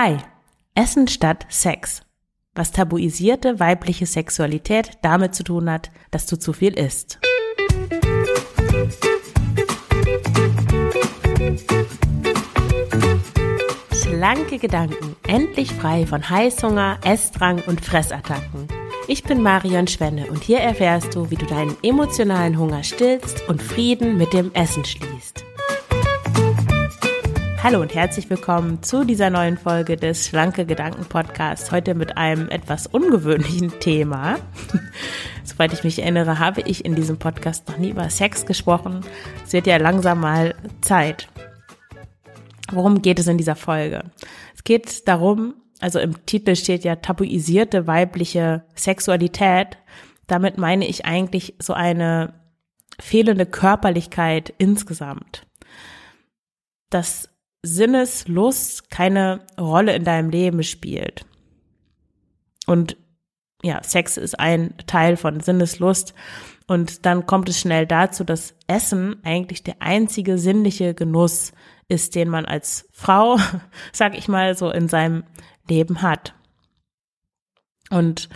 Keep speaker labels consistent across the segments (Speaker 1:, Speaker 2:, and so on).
Speaker 1: Hi, Essen statt Sex. Was tabuisierte weibliche Sexualität damit zu tun hat, dass du zu viel isst. Schlanke Gedanken, endlich frei von Heißhunger, Essdrang und Fressattacken. Ich bin Marion Schwenne und hier erfährst du, wie du deinen emotionalen Hunger stillst und Frieden mit dem Essen schließt. Hallo und herzlich willkommen zu dieser neuen Folge des Schlanke Gedanken Podcasts. Heute mit einem etwas ungewöhnlichen Thema. Soweit ich mich erinnere, habe ich in diesem Podcast noch nie über Sex gesprochen. Es wird ja langsam mal Zeit. Worum geht es in dieser Folge? Es geht darum, also im Titel steht ja tabuisierte weibliche Sexualität. Damit meine ich eigentlich so eine fehlende Körperlichkeit insgesamt. Das Sinneslust keine Rolle in deinem Leben spielt. Und ja, Sex ist ein Teil von Sinneslust. Und dann kommt es schnell dazu, dass Essen eigentlich der einzige sinnliche Genuss ist, den man als Frau, sag ich mal, so in seinem Leben hat. Und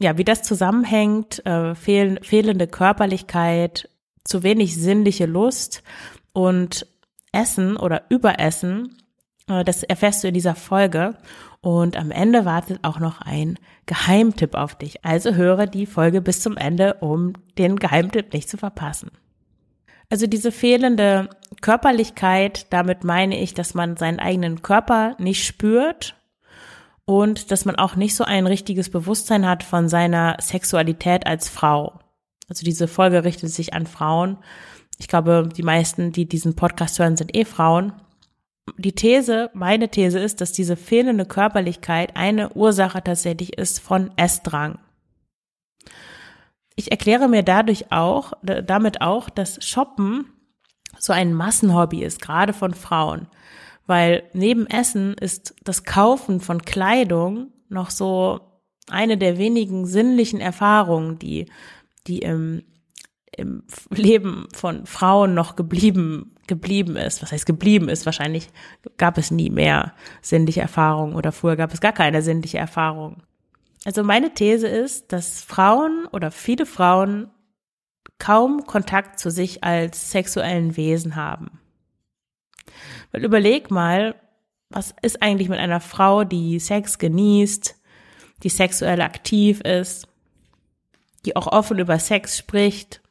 Speaker 1: ja, wie das zusammenhängt, äh, fehl, fehlende Körperlichkeit, zu wenig sinnliche Lust und Essen oder Überessen, äh, das erfährst du in dieser Folge. Und am Ende wartet auch noch ein Geheimtipp auf dich. Also höre die Folge bis zum Ende, um den Geheimtipp nicht zu verpassen. Also diese fehlende Körperlichkeit, damit meine ich, dass man seinen eigenen Körper nicht spürt und dass man auch nicht so ein richtiges Bewusstsein hat von seiner Sexualität als Frau. Also diese Folge richtet sich an Frauen ich glaube, die meisten, die diesen Podcast hören, sind eh Frauen. Die These, meine These ist, dass diese fehlende Körperlichkeit eine Ursache tatsächlich ist von Essdrang. Ich erkläre mir dadurch auch, damit auch, dass Shoppen so ein Massenhobby ist, gerade von Frauen. Weil neben Essen ist das Kaufen von Kleidung noch so eine der wenigen sinnlichen Erfahrungen, die, die im im Leben von Frauen noch geblieben, geblieben ist. Was heißt geblieben ist? Wahrscheinlich gab es nie mehr sinnliche Erfahrungen oder früher gab es gar keine sinnliche Erfahrung. Also meine These ist, dass Frauen oder viele Frauen kaum Kontakt zu sich als sexuellen Wesen haben. Weil überleg mal, was ist eigentlich mit einer Frau, die Sex genießt, die sexuell aktiv ist, die auch offen über Sex spricht,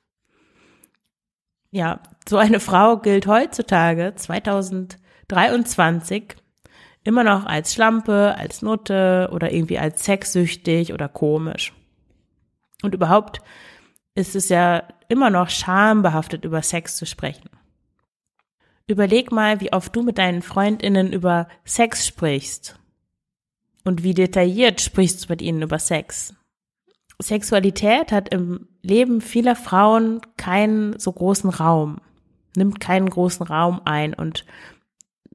Speaker 1: ja, so eine Frau gilt heutzutage, 2023, immer noch als Schlampe, als Nutte oder irgendwie als sexsüchtig oder komisch. Und überhaupt ist es ja immer noch schambehaftet, über Sex zu sprechen. Überleg mal, wie oft du mit deinen Freundinnen über Sex sprichst. Und wie detailliert sprichst du mit ihnen über Sex. Sexualität hat im Leben vieler Frauen keinen so großen Raum, nimmt keinen großen Raum ein. Und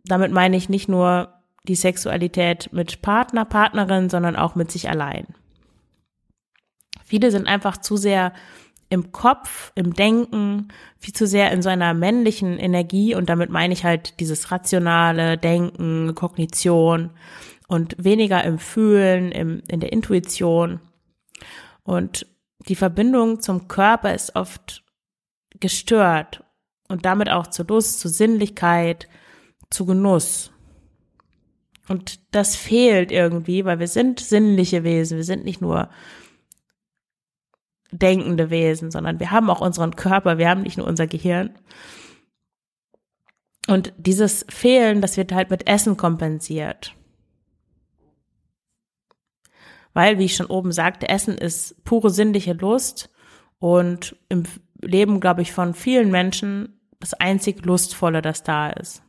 Speaker 1: damit meine ich nicht nur die Sexualität mit Partner, Partnerin, sondern auch mit sich allein. Viele sind einfach zu sehr im Kopf, im Denken, viel zu sehr in so einer männlichen Energie und damit meine ich halt dieses rationale Denken, Kognition und weniger im Fühlen, im, in der Intuition. Und die Verbindung zum Körper ist oft gestört und damit auch zu Lust, zu Sinnlichkeit, zu Genuss. Und das fehlt irgendwie, weil wir sind sinnliche Wesen, wir sind nicht nur denkende Wesen, sondern wir haben auch unseren Körper, wir haben nicht nur unser Gehirn. Und dieses Fehlen, das wird halt mit Essen kompensiert weil, wie ich schon oben sagte, Essen ist pure sinnliche Lust und im Leben, glaube ich, von vielen Menschen das einzig Lustvolle, das da ist.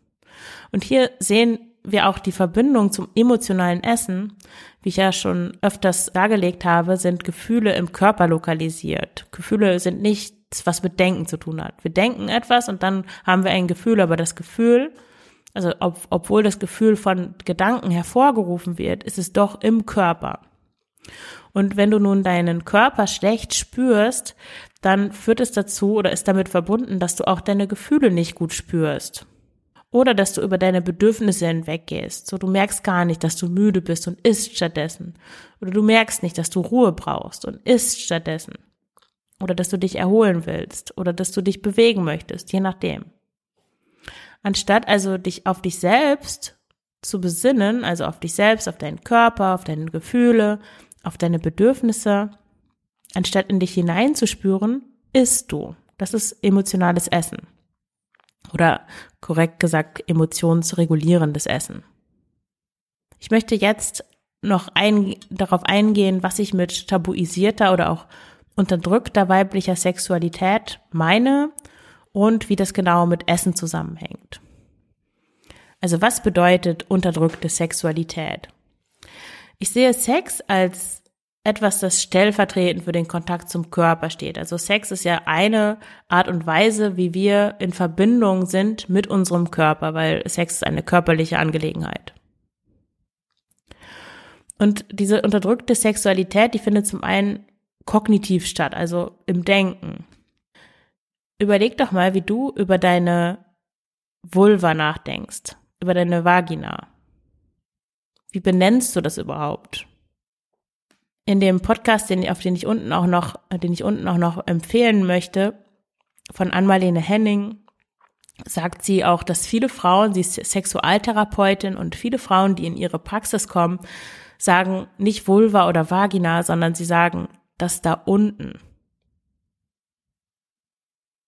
Speaker 1: Und hier sehen wir auch die Verbindung zum emotionalen Essen. Wie ich ja schon öfters dargelegt habe, sind Gefühle im Körper lokalisiert. Gefühle sind nichts, was mit Denken zu tun hat. Wir denken etwas und dann haben wir ein Gefühl, aber das Gefühl, also ob, obwohl das Gefühl von Gedanken hervorgerufen wird, ist es doch im Körper. Und wenn du nun deinen Körper schlecht spürst, dann führt es dazu oder ist damit verbunden, dass du auch deine Gefühle nicht gut spürst. Oder dass du über deine Bedürfnisse hinweggehst. So, du merkst gar nicht, dass du müde bist und isst stattdessen. Oder du merkst nicht, dass du Ruhe brauchst und isst stattdessen. Oder dass du dich erholen willst. Oder dass du dich bewegen möchtest, je nachdem. Anstatt also dich auf dich selbst zu besinnen, also auf dich selbst, auf deinen Körper, auf deine Gefühle, auf deine Bedürfnisse, anstatt in dich hineinzuspüren, isst du. Das ist emotionales Essen. Oder korrekt gesagt, emotionsregulierendes Essen. Ich möchte jetzt noch ein, darauf eingehen, was ich mit tabuisierter oder auch unterdrückter weiblicher Sexualität meine und wie das genau mit Essen zusammenhängt. Also was bedeutet unterdrückte Sexualität? Ich sehe Sex als etwas, das stellvertretend für den Kontakt zum Körper steht. Also Sex ist ja eine Art und Weise, wie wir in Verbindung sind mit unserem Körper, weil Sex ist eine körperliche Angelegenheit. Und diese unterdrückte Sexualität, die findet zum einen kognitiv statt, also im Denken. Überleg doch mal, wie du über deine Vulva nachdenkst, über deine Vagina. Wie benennst du das überhaupt? In dem Podcast, den, auf den ich unten auch noch, den ich unten auch noch empfehlen möchte, von Anmalene Henning, sagt sie auch, dass viele Frauen, sie ist Sexualtherapeutin und viele Frauen, die in ihre Praxis kommen, sagen nicht Vulva oder Vagina, sondern sie sagen das da unten.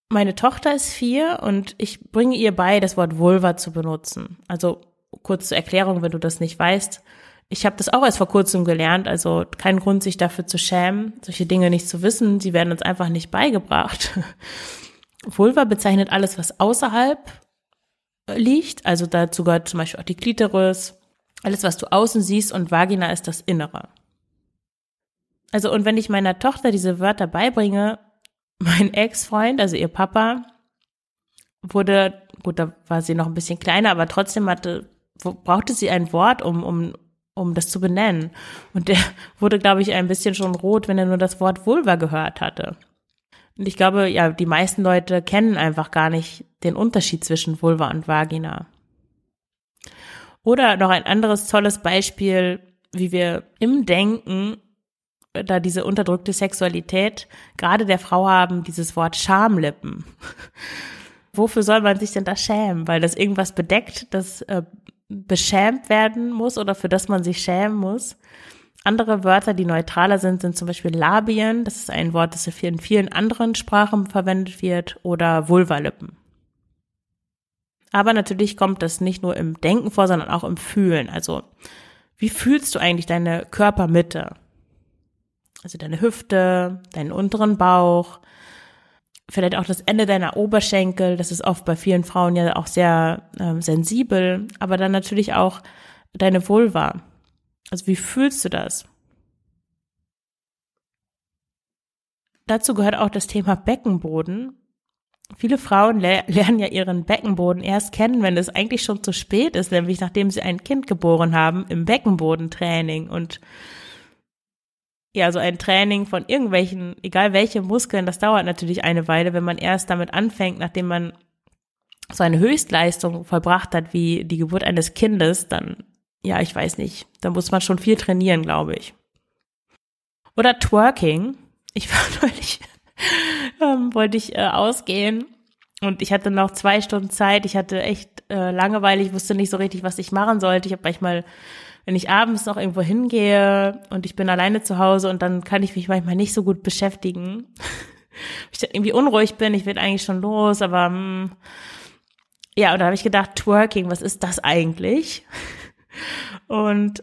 Speaker 1: Meine Tochter ist vier und ich bringe ihr bei, das Wort Vulva zu benutzen. Also kurz zur Erklärung, wenn du das nicht weißt. Ich habe das auch erst vor kurzem gelernt, also kein Grund, sich dafür zu schämen, solche Dinge nicht zu wissen. Sie werden uns einfach nicht beigebracht. Vulva bezeichnet alles, was außerhalb liegt. Also dazu gehört zum Beispiel auch die Klitoris, alles, was du außen siehst und Vagina ist das Innere. Also und wenn ich meiner Tochter diese Wörter beibringe, mein Ex-Freund, also ihr Papa, wurde, gut, da war sie noch ein bisschen kleiner, aber trotzdem hatte, brauchte sie ein Wort, um, um, um das zu benennen. Und der wurde, glaube ich, ein bisschen schon rot, wenn er nur das Wort Vulva gehört hatte. Und ich glaube, ja, die meisten Leute kennen einfach gar nicht den Unterschied zwischen Vulva und Vagina. Oder noch ein anderes tolles Beispiel, wie wir im Denken da diese unterdrückte Sexualität gerade der Frau haben, dieses Wort Schamlippen. Wofür soll man sich denn da schämen? Weil das irgendwas bedeckt, das äh, beschämt werden muss oder für das man sich schämen muss. Andere Wörter, die neutraler sind, sind zum Beispiel Labien. Das ist ein Wort, das in vielen anderen Sprachen verwendet wird oder Vulvalippen. Aber natürlich kommt das nicht nur im Denken vor, sondern auch im Fühlen. Also, wie fühlst du eigentlich deine Körpermitte? Also deine Hüfte, deinen unteren Bauch, vielleicht auch das Ende deiner Oberschenkel. Das ist oft bei vielen Frauen ja auch sehr äh, sensibel. Aber dann natürlich auch deine Vulva. Also wie fühlst du das? Dazu gehört auch das Thema Beckenboden. Viele Frauen le lernen ja ihren Beckenboden erst kennen, wenn es eigentlich schon zu spät ist, nämlich nachdem sie ein Kind geboren haben im Beckenbodentraining. Und ja, so ein Training von irgendwelchen, egal welche Muskeln, das dauert natürlich eine Weile, wenn man erst damit anfängt, nachdem man so eine Höchstleistung vollbracht hat, wie die Geburt eines Kindes, dann, ja, ich weiß nicht, da muss man schon viel trainieren, glaube ich. Oder Twerking. Ich war neulich, ähm, wollte ich äh, ausgehen und ich hatte noch zwei Stunden Zeit. Ich hatte echt äh, Langeweile. Ich wusste nicht so richtig, was ich machen sollte. Ich habe manchmal wenn ich abends noch irgendwo hingehe und ich bin alleine zu Hause und dann kann ich mich manchmal nicht so gut beschäftigen. ich irgendwie unruhig bin, ich will eigentlich schon los, aber mh, hm, ja, und da habe ich gedacht, Twerking, was ist das eigentlich? Und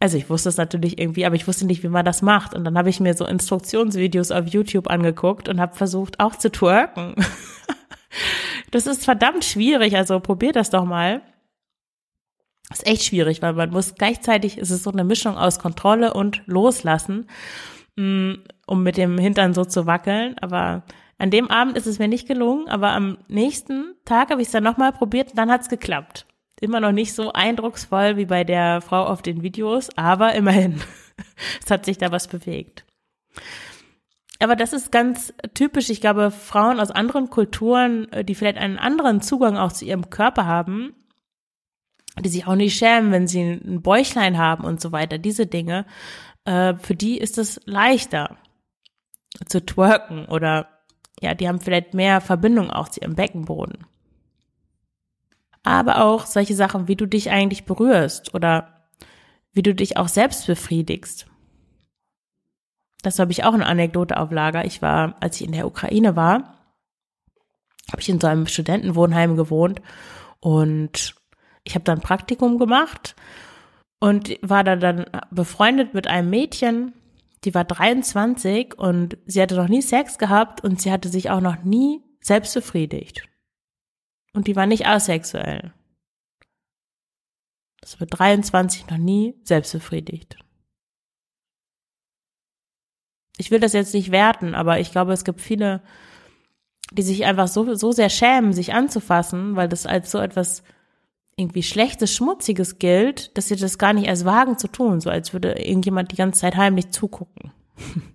Speaker 1: also ich wusste es natürlich irgendwie, aber ich wusste nicht, wie man das macht. Und dann habe ich mir so Instruktionsvideos auf YouTube angeguckt und habe versucht, auch zu twerken. das ist verdammt schwierig, also probier das doch mal ist echt schwierig, weil man muss gleichzeitig, ist es so eine Mischung aus Kontrolle und Loslassen, mm, um mit dem Hintern so zu wackeln. Aber an dem Abend ist es mir nicht gelungen, aber am nächsten Tag habe ich es dann nochmal probiert und dann hat es geklappt. Immer noch nicht so eindrucksvoll wie bei der Frau auf den Videos, aber immerhin. es hat sich da was bewegt. Aber das ist ganz typisch. Ich glaube, Frauen aus anderen Kulturen, äh, die vielleicht einen anderen Zugang auch zu ihrem Körper haben, die sich auch nicht schämen, wenn sie ein Bäuchlein haben und so weiter, diese Dinge, äh, für die ist es leichter zu twerken oder ja, die haben vielleicht mehr Verbindung auch zu ihrem Beckenboden. Aber auch solche Sachen, wie du dich eigentlich berührst oder wie du dich auch selbst befriedigst. Das habe ich auch eine Anekdote auf Lager. Ich war, als ich in der Ukraine war, habe ich in so einem Studentenwohnheim gewohnt und ich habe dann Praktikum gemacht und war da dann befreundet mit einem Mädchen, die war 23 und sie hatte noch nie Sex gehabt und sie hatte sich auch noch nie selbst befriedigt. Und die war nicht asexuell. Das wird 23 noch nie selbst befriedigt. Ich will das jetzt nicht werten, aber ich glaube, es gibt viele, die sich einfach so, so sehr schämen, sich anzufassen, weil das als so etwas irgendwie Schlechtes, Schmutziges gilt, dass sie das gar nicht erst wagen zu tun, so als würde irgendjemand die ganze Zeit heimlich zugucken.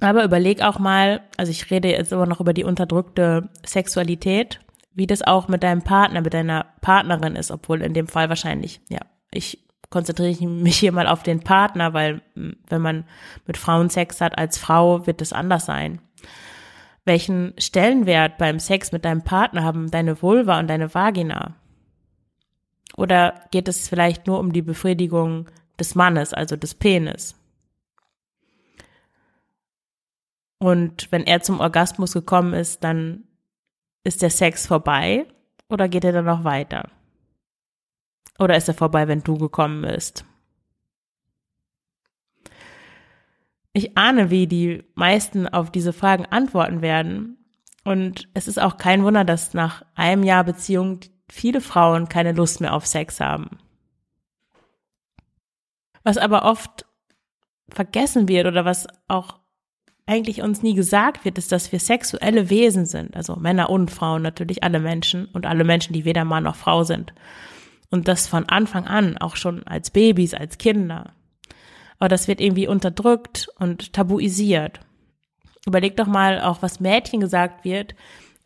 Speaker 1: Aber überleg auch mal, also ich rede jetzt immer noch über die unterdrückte Sexualität, wie das auch mit deinem Partner, mit deiner Partnerin ist, obwohl in dem Fall wahrscheinlich, ja, ich konzentriere mich hier mal auf den Partner, weil wenn man mit Frauen Sex hat als Frau, wird es anders sein. Welchen Stellenwert beim Sex mit deinem Partner haben deine Vulva und deine Vagina? Oder geht es vielleicht nur um die Befriedigung des Mannes, also des Penis? Und wenn er zum Orgasmus gekommen ist, dann ist der Sex vorbei oder geht er dann noch weiter? Oder ist er vorbei, wenn du gekommen bist? Ich ahne, wie die meisten auf diese Fragen antworten werden. Und es ist auch kein Wunder, dass nach einem Jahr Beziehung viele Frauen keine Lust mehr auf Sex haben. Was aber oft vergessen wird oder was auch eigentlich uns nie gesagt wird, ist, dass wir sexuelle Wesen sind. Also Männer und Frauen, natürlich alle Menschen und alle Menschen, die weder Mann noch Frau sind. Und das von Anfang an, auch schon als Babys, als Kinder aber das wird irgendwie unterdrückt und tabuisiert. Überleg doch mal auch, was Mädchen gesagt wird,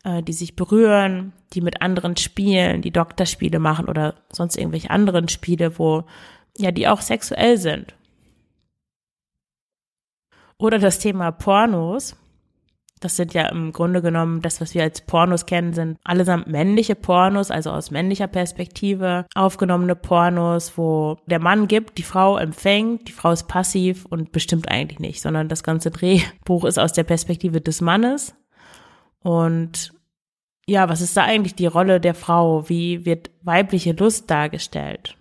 Speaker 1: äh, die sich berühren, die mit anderen spielen, die Doktorspiele machen oder sonst irgendwelche anderen Spiele, wo ja, die auch sexuell sind. Oder das Thema Pornos. Das sind ja im Grunde genommen das, was wir als Pornos kennen, sind allesamt männliche Pornos, also aus männlicher Perspektive aufgenommene Pornos, wo der Mann gibt, die Frau empfängt, die Frau ist passiv und bestimmt eigentlich nicht, sondern das ganze Drehbuch ist aus der Perspektive des Mannes. Und ja, was ist da eigentlich die Rolle der Frau? Wie wird weibliche Lust dargestellt?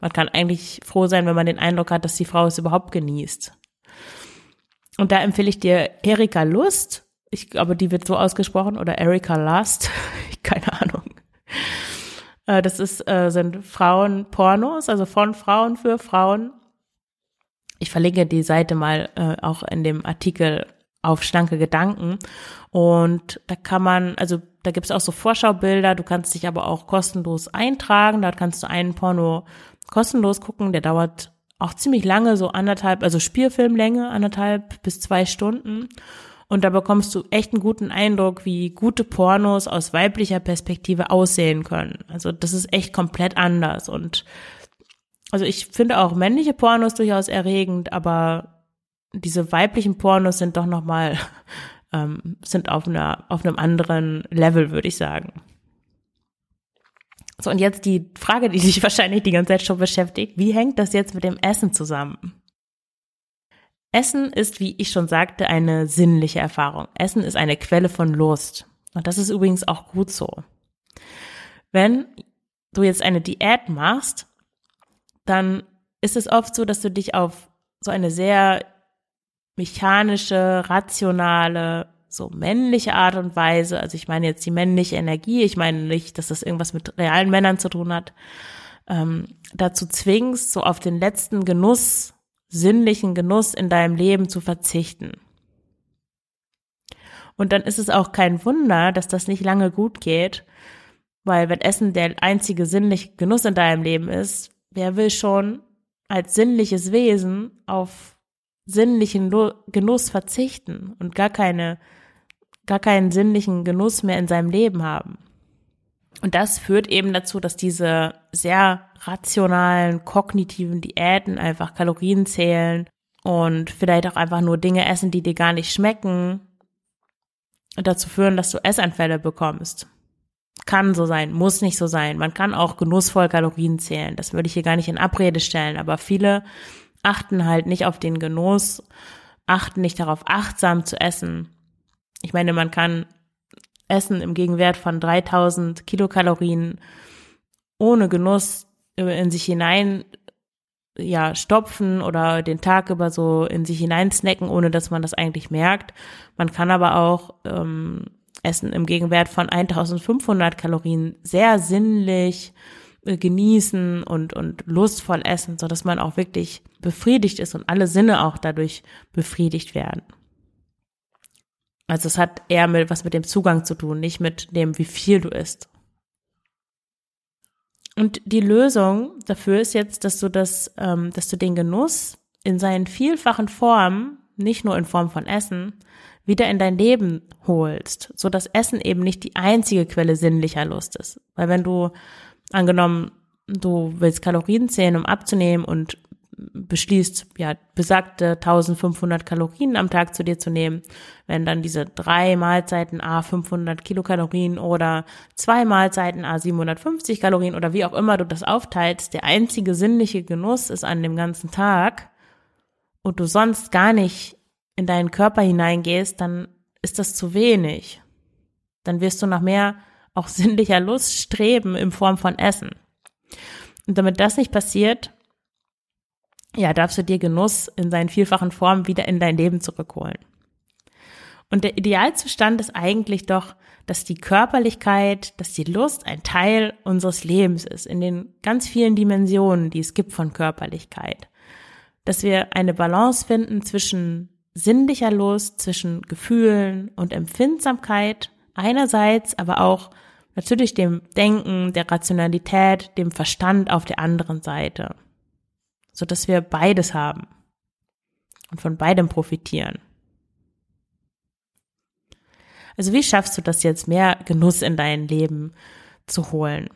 Speaker 1: Man kann eigentlich froh sein, wenn man den Eindruck hat, dass die Frau es überhaupt genießt. Und da empfehle ich dir Erika Lust. Ich glaube, die wird so ausgesprochen oder Erika Lust. Keine Ahnung. Äh, das ist, äh, sind Frauenpornos, also von Frauen für Frauen. Ich verlinke die Seite mal äh, auch in dem Artikel auf schlanke Gedanken. Und da kann man, also da gibt es auch so Vorschaubilder, du kannst dich aber auch kostenlos eintragen. Dort kannst du einen Porno kostenlos gucken, der dauert auch ziemlich lange, so anderthalb, also Spielfilmlänge, anderthalb bis zwei Stunden. Und da bekommst du echt einen guten Eindruck, wie gute Pornos aus weiblicher Perspektive aussehen können. Also das ist echt komplett anders. Und also ich finde auch männliche Pornos durchaus erregend, aber diese weiblichen Pornos sind doch nochmal, ähm, sind auf einer, auf einem anderen Level, würde ich sagen. So, und jetzt die Frage, die dich wahrscheinlich die ganze Zeit schon beschäftigt. Wie hängt das jetzt mit dem Essen zusammen? Essen ist, wie ich schon sagte, eine sinnliche Erfahrung. Essen ist eine Quelle von Lust. Und das ist übrigens auch gut so. Wenn du jetzt eine Diät machst, dann ist es oft so, dass du dich auf so eine sehr mechanische, rationale, so männliche Art und Weise, also ich meine jetzt die männliche Energie, ich meine nicht, dass das irgendwas mit realen Männern zu tun hat, ähm, dazu zwingst, so auf den letzten Genuss, sinnlichen Genuss in deinem Leben zu verzichten. Und dann ist es auch kein Wunder, dass das nicht lange gut geht, weil wenn Essen der einzige sinnliche Genuss in deinem Leben ist, wer will schon als sinnliches Wesen auf sinnlichen Genuss verzichten und gar keine, gar keinen sinnlichen Genuss mehr in seinem Leben haben. Und das führt eben dazu, dass diese sehr rationalen, kognitiven Diäten einfach Kalorien zählen und vielleicht auch einfach nur Dinge essen, die dir gar nicht schmecken und dazu führen, dass du Essanfälle bekommst. Kann so sein, muss nicht so sein. Man kann auch genussvoll Kalorien zählen. Das würde ich hier gar nicht in Abrede stellen. Aber viele achten halt nicht auf den Genuss, achten nicht darauf, achtsam zu essen. Ich meine, man kann essen im Gegenwert von 3000 Kilokalorien ohne Genuss in sich hinein ja stopfen oder den Tag über so in sich hinein snacken, ohne dass man das eigentlich merkt. Man kann aber auch ähm, Essen im Gegenwert von 1500 Kalorien sehr sinnlich genießen und, und lustvoll essen, so dass man auch wirklich befriedigt ist und alle Sinne auch dadurch befriedigt werden. Also es hat eher mit was mit dem Zugang zu tun, nicht mit dem, wie viel du isst. Und die Lösung dafür ist jetzt, dass du das, ähm, dass du den Genuss in seinen vielfachen Formen, nicht nur in Form von Essen, wieder in dein Leben holst, so dass Essen eben nicht die einzige Quelle sinnlicher Lust ist. Weil wenn du angenommen, du willst Kalorien zählen, um abzunehmen und beschließt, ja, besagte 1500 Kalorien am Tag zu dir zu nehmen, wenn dann diese drei Mahlzeiten A 500 Kilokalorien oder zwei Mahlzeiten A 750 Kalorien oder wie auch immer du das aufteilst, der einzige sinnliche Genuss ist an dem ganzen Tag und du sonst gar nicht in deinen Körper hineingehst, dann ist das zu wenig. Dann wirst du nach mehr auch sinnlicher Lust streben in Form von Essen. Und damit das nicht passiert, ja, darfst du dir Genuss in seinen vielfachen Formen wieder in dein Leben zurückholen. Und der Idealzustand ist eigentlich doch, dass die Körperlichkeit, dass die Lust ein Teil unseres Lebens ist, in den ganz vielen Dimensionen, die es gibt von Körperlichkeit. Dass wir eine Balance finden zwischen sinnlicher Lust, zwischen Gefühlen und Empfindsamkeit einerseits, aber auch natürlich dem Denken, der Rationalität, dem Verstand auf der anderen Seite so dass wir beides haben und von beidem profitieren. Also wie schaffst du das jetzt, mehr Genuss in dein Leben zu holen?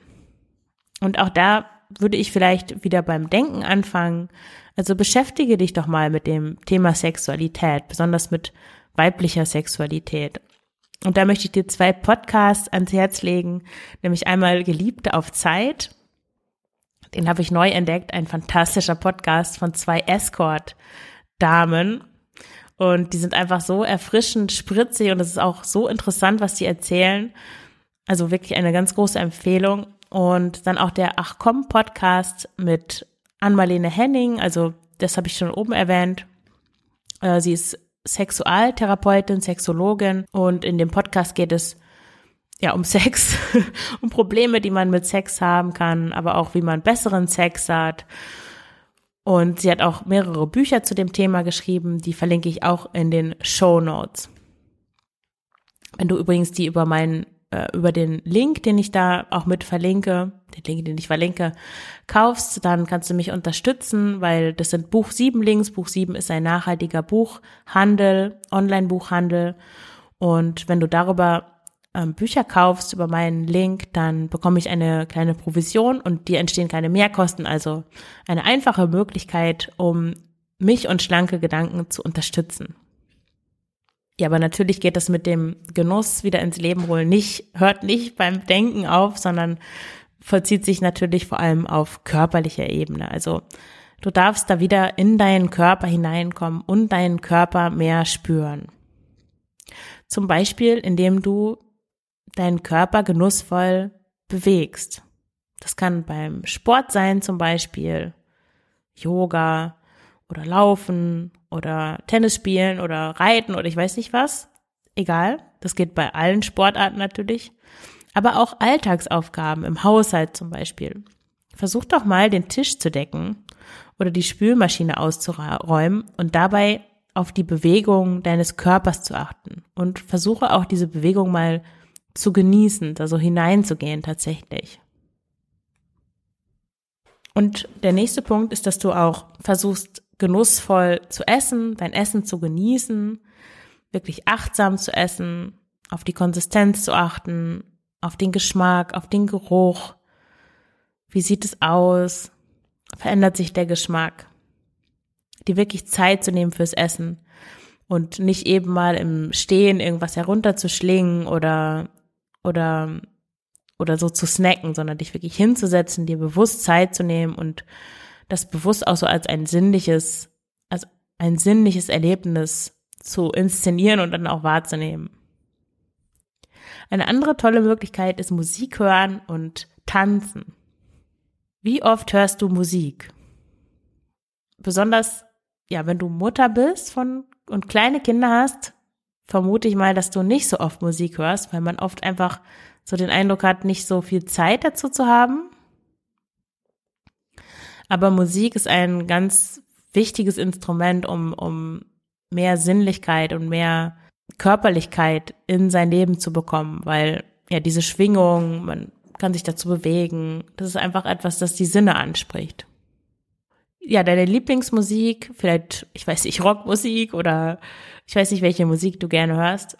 Speaker 1: Und auch da würde ich vielleicht wieder beim Denken anfangen. Also beschäftige dich doch mal mit dem Thema Sexualität, besonders mit weiblicher Sexualität. Und da möchte ich dir zwei Podcasts ans Herz legen, nämlich einmal Geliebte auf Zeit den habe ich neu entdeckt. Ein fantastischer Podcast von zwei Escort-Damen. Und die sind einfach so erfrischend, spritzig und es ist auch so interessant, was die erzählen. Also wirklich eine ganz große Empfehlung. Und dann auch der Ach komm Podcast mit Ann-Marlene Henning. Also das habe ich schon oben erwähnt. Äh, sie ist Sexualtherapeutin, Sexologin und in dem Podcast geht es ja, um Sex, um Probleme, die man mit Sex haben kann, aber auch wie man besseren Sex hat. Und sie hat auch mehrere Bücher zu dem Thema geschrieben, die verlinke ich auch in den Show Notes. Wenn du übrigens die über meinen, äh, über den Link, den ich da auch mit verlinke, den Link, den ich verlinke, kaufst, dann kannst du mich unterstützen, weil das sind Buch 7 Links. Buch 7 ist ein nachhaltiger Buchhandel, Online-Buchhandel. Und wenn du darüber ähm, Bücher kaufst über meinen Link, dann bekomme ich eine kleine Provision und dir entstehen keine Mehrkosten. Also eine einfache Möglichkeit, um mich und schlanke Gedanken zu unterstützen. Ja, aber natürlich geht das mit dem Genuss wieder ins Leben holen nicht, hört nicht beim Denken auf, sondern vollzieht sich natürlich vor allem auf körperlicher Ebene. Also du darfst da wieder in deinen Körper hineinkommen und deinen Körper mehr spüren. Zum Beispiel, indem du deinen Körper genussvoll bewegst. Das kann beim Sport sein zum Beispiel, Yoga oder Laufen oder Tennis spielen oder Reiten oder ich weiß nicht was. Egal, das geht bei allen Sportarten natürlich. Aber auch Alltagsaufgaben im Haushalt zum Beispiel. Versuch doch mal den Tisch zu decken oder die Spülmaschine auszuräumen und dabei auf die Bewegung deines Körpers zu achten. Und versuche auch diese Bewegung mal zu genießen, da so hineinzugehen tatsächlich. Und der nächste Punkt ist, dass du auch versuchst genussvoll zu essen, dein Essen zu genießen, wirklich achtsam zu essen, auf die Konsistenz zu achten, auf den Geschmack, auf den Geruch. Wie sieht es aus? Verändert sich der Geschmack? Die wirklich Zeit zu nehmen fürs Essen und nicht eben mal im Stehen irgendwas herunterzuschlingen oder, oder, oder so zu snacken, sondern dich wirklich hinzusetzen, dir bewusst Zeit zu nehmen und das bewusst auch so als ein sinnliches, als ein sinnliches Erlebnis zu inszenieren und dann auch wahrzunehmen. Eine andere tolle Möglichkeit ist Musik hören und tanzen. Wie oft hörst du Musik? Besonders, ja, wenn du Mutter bist von und kleine Kinder hast, vermute ich mal, dass du nicht so oft Musik hörst, weil man oft einfach so den Eindruck hat, nicht so viel Zeit dazu zu haben. Aber Musik ist ein ganz wichtiges Instrument, um, um mehr Sinnlichkeit und mehr Körperlichkeit in sein Leben zu bekommen, weil ja diese Schwingung, man kann sich dazu bewegen, das ist einfach etwas, das die Sinne anspricht. Ja, deine Lieblingsmusik, vielleicht, ich weiß nicht, Rockmusik oder ich weiß nicht, welche Musik du gerne hörst,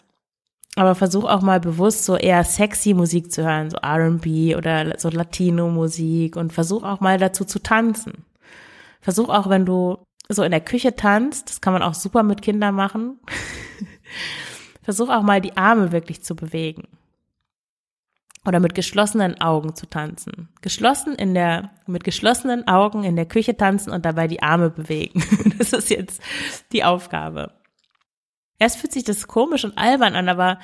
Speaker 1: aber versuch auch mal bewusst so eher sexy Musik zu hören, so R&B oder so Latino-Musik und versuch auch mal dazu zu tanzen. Versuch auch, wenn du so in der Küche tanzt, das kann man auch super mit Kindern machen. versuch auch mal die Arme wirklich zu bewegen. Oder mit geschlossenen Augen zu tanzen. Geschlossen in der, mit geschlossenen Augen in der Küche tanzen und dabei die Arme bewegen. das ist jetzt die Aufgabe. Erst fühlt sich das komisch und albern an, aber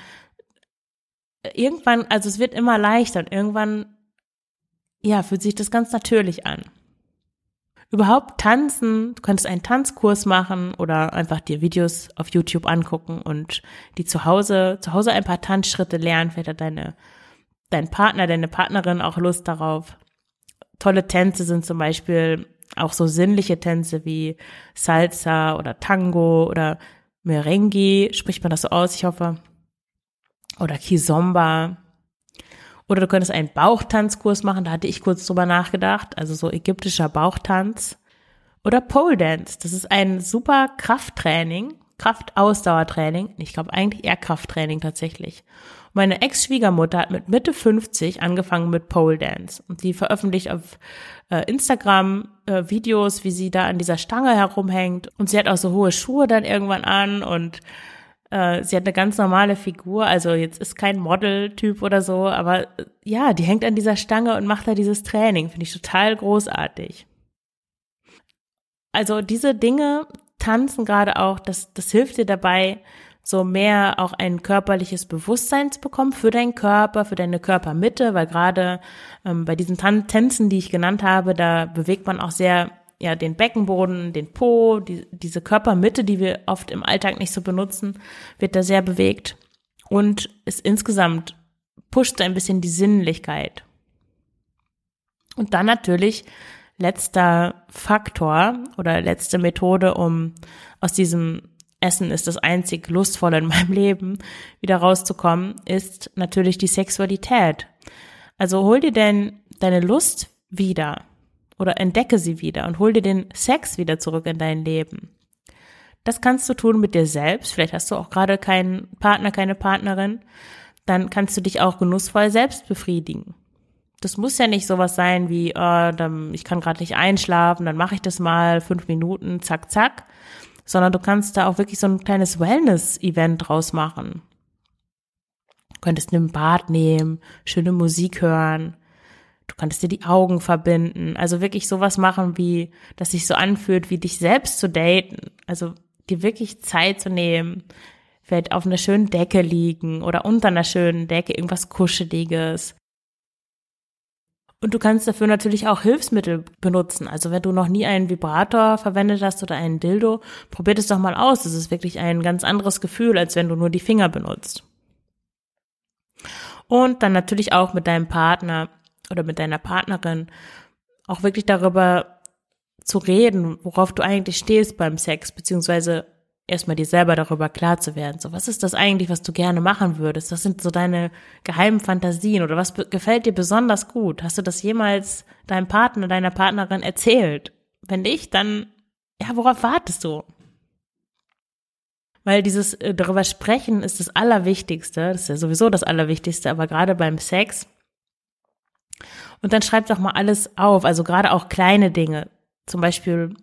Speaker 1: irgendwann, also es wird immer leichter und irgendwann, ja, fühlt sich das ganz natürlich an. Überhaupt tanzen, du könntest einen Tanzkurs machen oder einfach dir Videos auf YouTube angucken und die zu Hause, zu Hause ein paar Tanzschritte lernen. Vielleicht hat deine, dein Partner, deine Partnerin auch Lust darauf. Tolle Tänze sind zum Beispiel auch so sinnliche Tänze wie Salsa oder Tango oder Merengue, spricht man das so aus, ich hoffe. Oder Kizomba. Oder du könntest einen Bauchtanzkurs machen, da hatte ich kurz drüber nachgedacht, also so ägyptischer Bauchtanz. Oder Pole Dance, das ist ein super Krafttraining, Kraftausdauertraining. Ich glaube eigentlich eher Krafttraining tatsächlich. Meine Ex-Schwiegermutter hat mit Mitte 50 angefangen mit Pole Dance. Und die veröffentlicht auf äh, Instagram äh, Videos, wie sie da an dieser Stange herumhängt. Und sie hat auch so hohe Schuhe dann irgendwann an und äh, sie hat eine ganz normale Figur, also jetzt ist kein Model-Typ oder so, aber äh, ja, die hängt an dieser Stange und macht da dieses Training, finde ich total großartig. Also diese Dinge tanzen gerade auch, das, das hilft dir dabei, so mehr auch ein körperliches Bewusstsein zu bekommen für deinen Körper, für deine Körpermitte, weil gerade ähm, bei diesen Tan Tänzen, die ich genannt habe, da bewegt man auch sehr ja den Beckenboden, den Po, die, diese Körpermitte, die wir oft im Alltag nicht so benutzen, wird da sehr bewegt und ist insgesamt pusht ein bisschen die Sinnlichkeit. Und dann natürlich letzter Faktor oder letzte Methode, um aus diesem Essen ist das einzig Lustvolle in meinem Leben, wieder rauszukommen, ist natürlich die Sexualität. Also hol dir denn deine Lust wieder oder entdecke sie wieder und hol dir den Sex wieder zurück in dein Leben. Das kannst du tun mit dir selbst. Vielleicht hast du auch gerade keinen Partner, keine Partnerin. Dann kannst du dich auch genussvoll selbst befriedigen. Das muss ja nicht sowas sein wie, oh, dann, ich kann gerade nicht einschlafen, dann mache ich das mal fünf Minuten, zack, zack, sondern du kannst da auch wirklich so ein kleines Wellness-Event draus machen. Du könntest einen Bad nehmen, schöne Musik hören, du könntest dir die Augen verbinden, also wirklich sowas machen, wie, dass sich so anfühlt, wie dich selbst zu daten, also dir wirklich Zeit zu nehmen, vielleicht auf einer schönen Decke liegen oder unter einer schönen Decke irgendwas Kuscheliges, und du kannst dafür natürlich auch Hilfsmittel benutzen. Also wenn du noch nie einen Vibrator verwendet hast oder einen Dildo, probier das doch mal aus. Das ist wirklich ein ganz anderes Gefühl, als wenn du nur die Finger benutzt. Und dann natürlich auch mit deinem Partner oder mit deiner Partnerin auch wirklich darüber zu reden, worauf du eigentlich stehst beim Sex, beziehungsweise erstmal dir selber darüber klar zu werden. So, was ist das eigentlich, was du gerne machen würdest? Was sind so deine geheimen Fantasien oder was gefällt dir besonders gut? Hast du das jemals deinem Partner, deiner Partnerin erzählt? Wenn nicht, dann ja, worauf wartest du? Weil dieses äh, darüber sprechen ist das Allerwichtigste. Das ist ja sowieso das Allerwichtigste, aber gerade beim Sex. Und dann schreib doch mal alles auf, also gerade auch kleine Dinge. Zum Beispiel,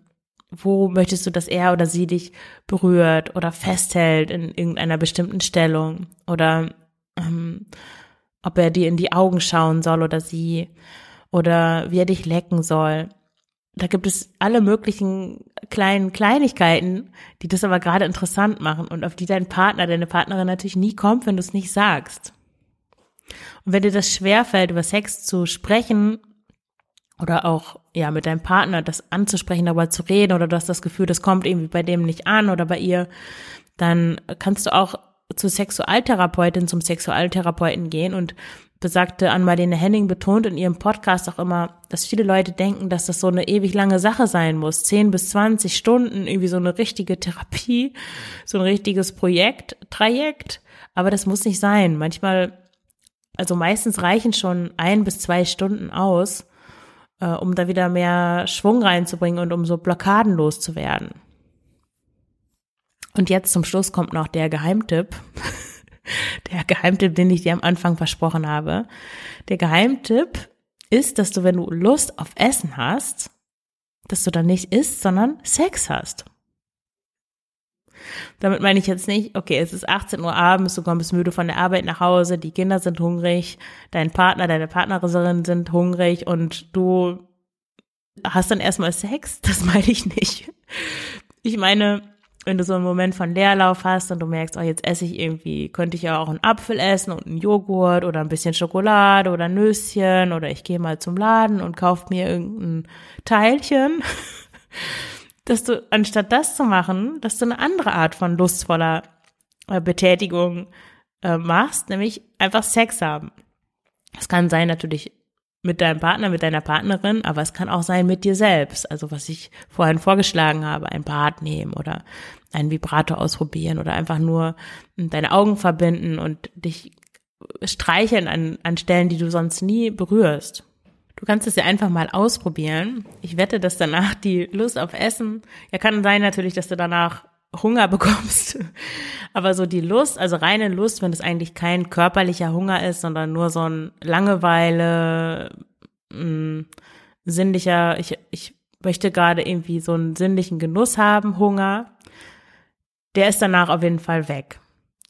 Speaker 1: wo möchtest du, dass er oder sie dich berührt oder festhält in irgendeiner bestimmten Stellung oder ähm, ob er dir in die Augen schauen soll oder sie oder wie er dich lecken soll. Da gibt es alle möglichen kleinen Kleinigkeiten, die das aber gerade interessant machen und auf die dein Partner, deine Partnerin natürlich nie kommt, wenn du es nicht sagst. Und wenn dir das schwerfällt, über Sex zu sprechen oder auch ja mit deinem Partner das anzusprechen, darüber zu reden oder du hast das Gefühl, das kommt irgendwie bei dem nicht an oder bei ihr, dann kannst du auch zur Sexualtherapeutin, zum Sexualtherapeuten gehen und besagte Ann-Marlene Henning betont in ihrem Podcast auch immer, dass viele Leute denken, dass das so eine ewig lange Sache sein muss. Zehn bis zwanzig Stunden, irgendwie so eine richtige Therapie, so ein richtiges Projekt, Trajekt. Aber das muss nicht sein. Manchmal, also meistens reichen schon ein bis zwei Stunden aus, äh, um da wieder mehr Schwung reinzubringen und um so Blockaden loszuwerden. Und jetzt zum Schluss kommt noch der Geheimtipp. der Geheimtipp, den ich dir am Anfang versprochen habe. Der Geheimtipp ist, dass du, wenn du Lust auf Essen hast, dass du dann nicht isst, sondern Sex hast. Damit meine ich jetzt nicht, okay, es ist 18 Uhr abends, du kommst müde von der Arbeit nach Hause, die Kinder sind hungrig, dein Partner, deine Partnerin sind hungrig und du hast dann erstmal Sex. Das meine ich nicht. Ich meine, wenn du so einen Moment von Leerlauf hast und du merkst, oh, jetzt esse ich irgendwie, könnte ich ja auch einen Apfel essen und einen Joghurt oder ein bisschen Schokolade oder Nüsschen oder ich gehe mal zum Laden und kauf mir irgendein Teilchen, dass du, anstatt das zu machen, dass du eine andere Art von lustvoller äh, Betätigung äh, machst, nämlich einfach Sex haben. Es kann sein natürlich mit deinem Partner, mit deiner Partnerin, aber es kann auch sein mit dir selbst. Also was ich vorhin vorgeschlagen habe, ein Bad nehmen oder einen Vibrator ausprobieren oder einfach nur deine Augen verbinden und dich streicheln an, an Stellen, die du sonst nie berührst. Du kannst es ja einfach mal ausprobieren. Ich wette, dass danach die Lust auf Essen, ja kann sein natürlich, dass du danach Hunger bekommst. Aber so die Lust, also reine Lust, wenn es eigentlich kein körperlicher Hunger ist, sondern nur so ein Langeweile, mh, mm, sinnlicher, ich, ich möchte gerade irgendwie so einen sinnlichen Genuss haben, Hunger, der ist danach auf jeden Fall weg.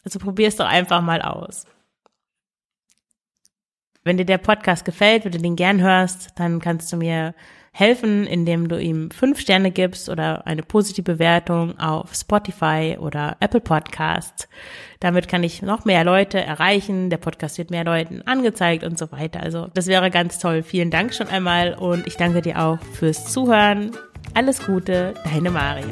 Speaker 1: Also probier es doch einfach mal aus. Wenn dir der Podcast gefällt, wenn du den gern hörst, dann kannst du mir helfen, indem du ihm fünf Sterne gibst oder eine positive Bewertung auf Spotify oder Apple Podcasts. Damit kann ich noch mehr Leute erreichen. Der Podcast wird mehr Leuten angezeigt und so weiter. Also das wäre ganz toll. Vielen Dank schon einmal und ich danke dir auch fürs Zuhören. Alles Gute, deine Marion.